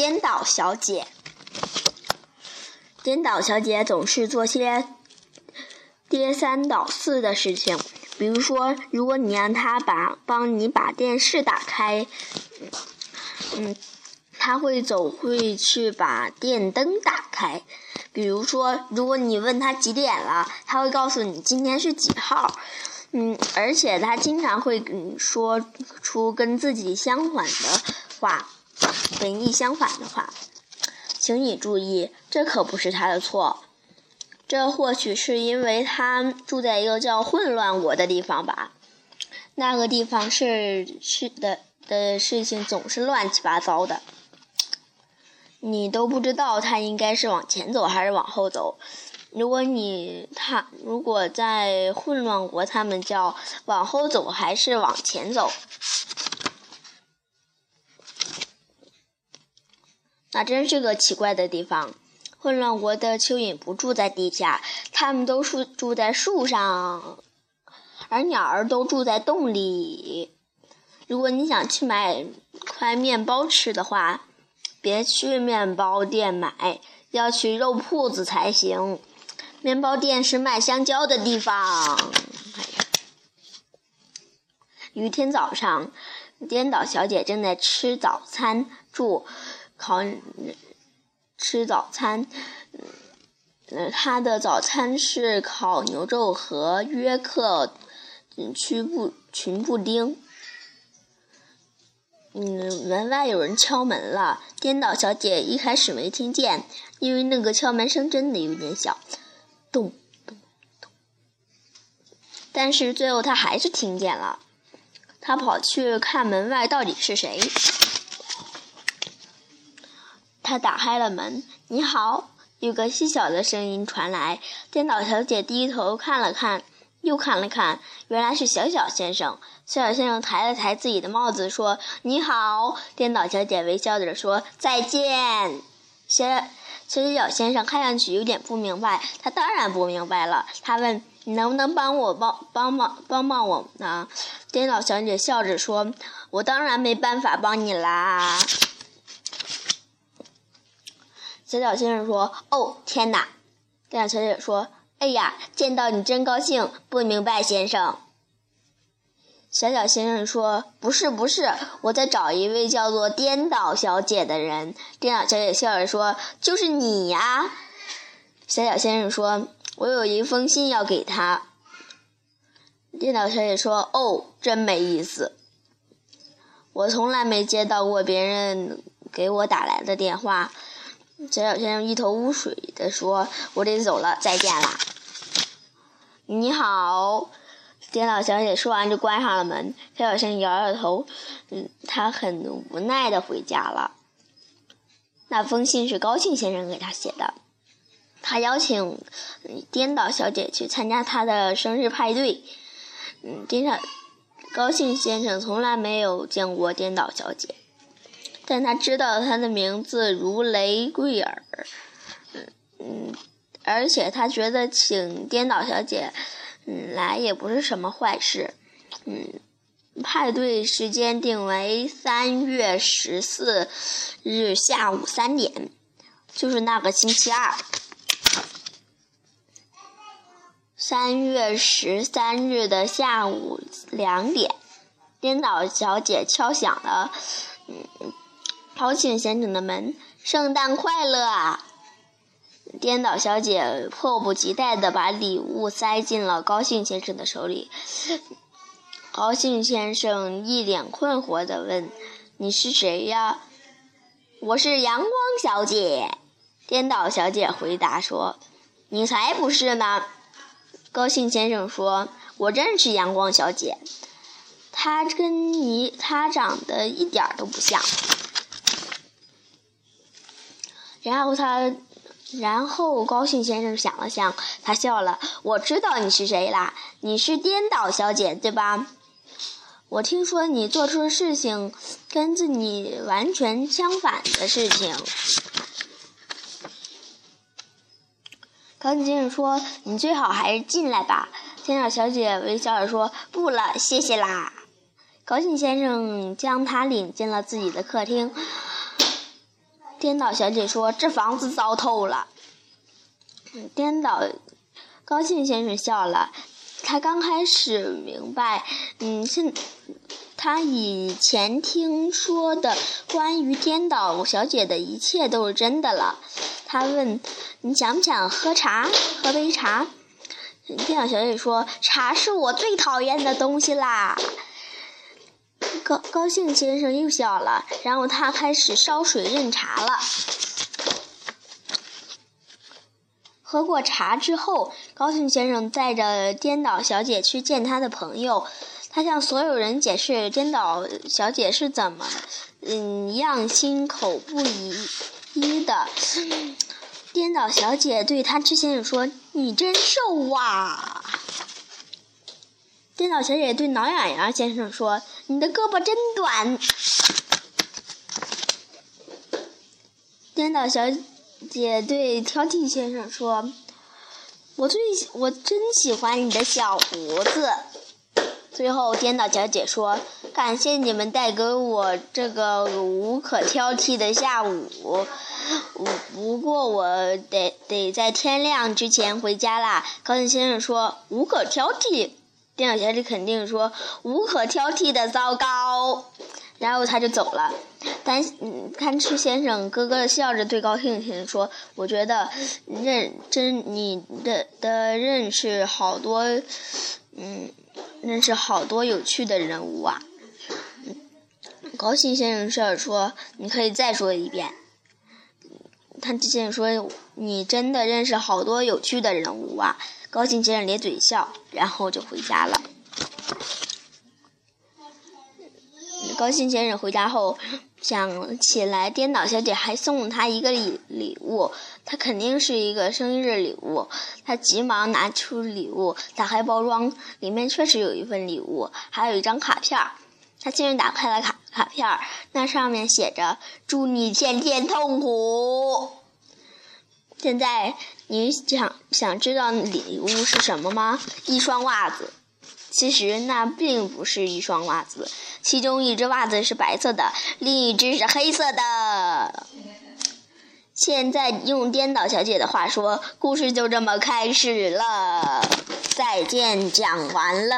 颠倒小姐。颠倒小姐总是做些颠三倒四的事情，比如说，如果你让她把帮你把电视打开，嗯，她会走会去把电灯打开。比如说，如果你问她几点了，她会告诉你今天是几号。嗯，而且她经常会说出跟自己相反的话，本意相反的话。请你注意，这可不是他的错。这或许是因为他住在一个叫混乱国的地方吧。那个地方是是的的事情总是乱七八糟的，你都不知道他应该是往前走还是往后走。如果你他如果在混乱国，他们叫往后走还是往前走？那真是个奇怪的地方。混乱国的蚯蚓不住在地下，它们都住住在树上，而鸟儿都住在洞里。如果你想去买块面包吃的话，别去面包店买，要去肉铺子才行。面包店是卖香蕉的地方。有一天早上，颠倒小姐正在吃早餐，住烤吃早餐。嗯，他的早餐是烤牛肉和约克群布群布丁。嗯，门外有人敲门了。颠倒小姐一开始没听见，因为那个敲门声真的有点小。咚咚咚！但是最后他还是听见了，他跑去看门外到底是谁。他打开了门，“你好！”有个细小的声音传来。电脑小姐低头看了看，又看了看，原来是小小先生。小小先生抬了抬自己的帽子，说：“你好。”电脑小姐微笑着说：“再见。”小。小小先生看上去有点不明白，他当然不明白了。他问：“你能不能帮我帮帮帮帮帮我呢？”电脑小姐笑着说：“我当然没办法帮你啦。”小小先生说：“哦，天哪！”店长小姐说：“哎呀，见到你真高兴。”不明白，先生。小小先生说：“不是，不是，我在找一位叫做颠倒小姐的人。”颠倒小姐笑着说：“就是你呀。”小小先生说：“我有一封信要给他。”颠倒小姐说：“哦，真没意思。我从来没接到过别人给我打来的电话。”小小先生一头雾水地说：“我得走了，再见啦。”你好。颠倒小姐说完就关上了门，小小先生摇摇头，嗯，他很无奈的回家了。那封信是高兴先生给他写的，他邀请颠倒小姐去参加他的生日派对。嗯，颠倒高兴先生从来没有见过颠倒小姐，但他知道他的名字如雷贵尔。嗯嗯，而且他觉得请颠倒小姐。嗯，来也不是什么坏事。嗯，派对时间定为三月十四日下午三点，就是那个星期二。三月十三日的下午两点，颠倒小姐敲响了嗯，高兴先生的门。圣诞快乐啊！颠倒小姐迫不及待地把礼物塞进了高兴先生的手里。高兴先生一脸困惑地问：“你是谁呀？”“我是阳光小姐。”颠倒小姐回答说。“你才不是呢！”高兴先生说。“我认识阳光小姐，她跟你她长得一点都不像。”然后他。然后高兴先生想了想，他笑了。我知道你是谁啦，你是颠倒小姐，对吧？我听说你做出的事情跟着你完全相反的事情。高兴先生说：“你最好还是进来吧。”颠倒小姐微笑着说：“不了，谢谢啦。”高兴先生将她领进了自己的客厅。颠倒小姐说：“这房子糟透了。”颠倒高兴先生笑了，他刚开始明白，嗯，现他以前听说的关于颠倒小姐的一切都是真的了。他问：“你想不想喝茶？喝杯茶？”颠倒小姐说：“茶是我最讨厌的东西啦。”高高兴先生又笑了，然后他开始烧水认茶了。喝过茶之后，高兴先生带着颠倒小姐去见他的朋友。他向所有人解释颠倒小姐是怎么，嗯，样心口不一一的。颠倒小姐对他之先生说：“你真瘦啊！”颠倒小姐对挠痒痒先生说：“你的胳膊真短。”颠倒小。姐对挑剔先生说：“我最我真喜欢你的小胡子。”最后，颠倒小姐说：“感谢你们带给我这个无可挑剔的下午。不过我得得在天亮之前回家啦。”高兴先生说：“无可挑剔。”颠倒小姐肯定说：“无可挑剔的糟糕。”然后他就走了。但嗯，贪吃先生咯咯笑着对高兴先生说：“我觉得认真你的的认识好多，嗯，认识好多有趣的人物啊。”高兴先生笑着说：“你可以再说一遍。”贪吃先生说：“你真的认识好多有趣的人物啊。”高兴先生咧嘴笑，然后就回家了。高兴先生回家后。想起来，颠倒小姐还送了他一个礼礼物，他肯定是一个生日礼物。他急忙拿出礼物，打开包装，里面确实有一份礼物，还有一张卡片。他先生打开了卡卡片，那上面写着：“祝你天天痛苦。”现在你想想知道礼物是什么吗？一双袜子。其实那并不是一双袜子，其中一只袜子是白色的，另一只是黑色的。现在用颠倒小姐的话说，故事就这么开始了。再见，讲完了。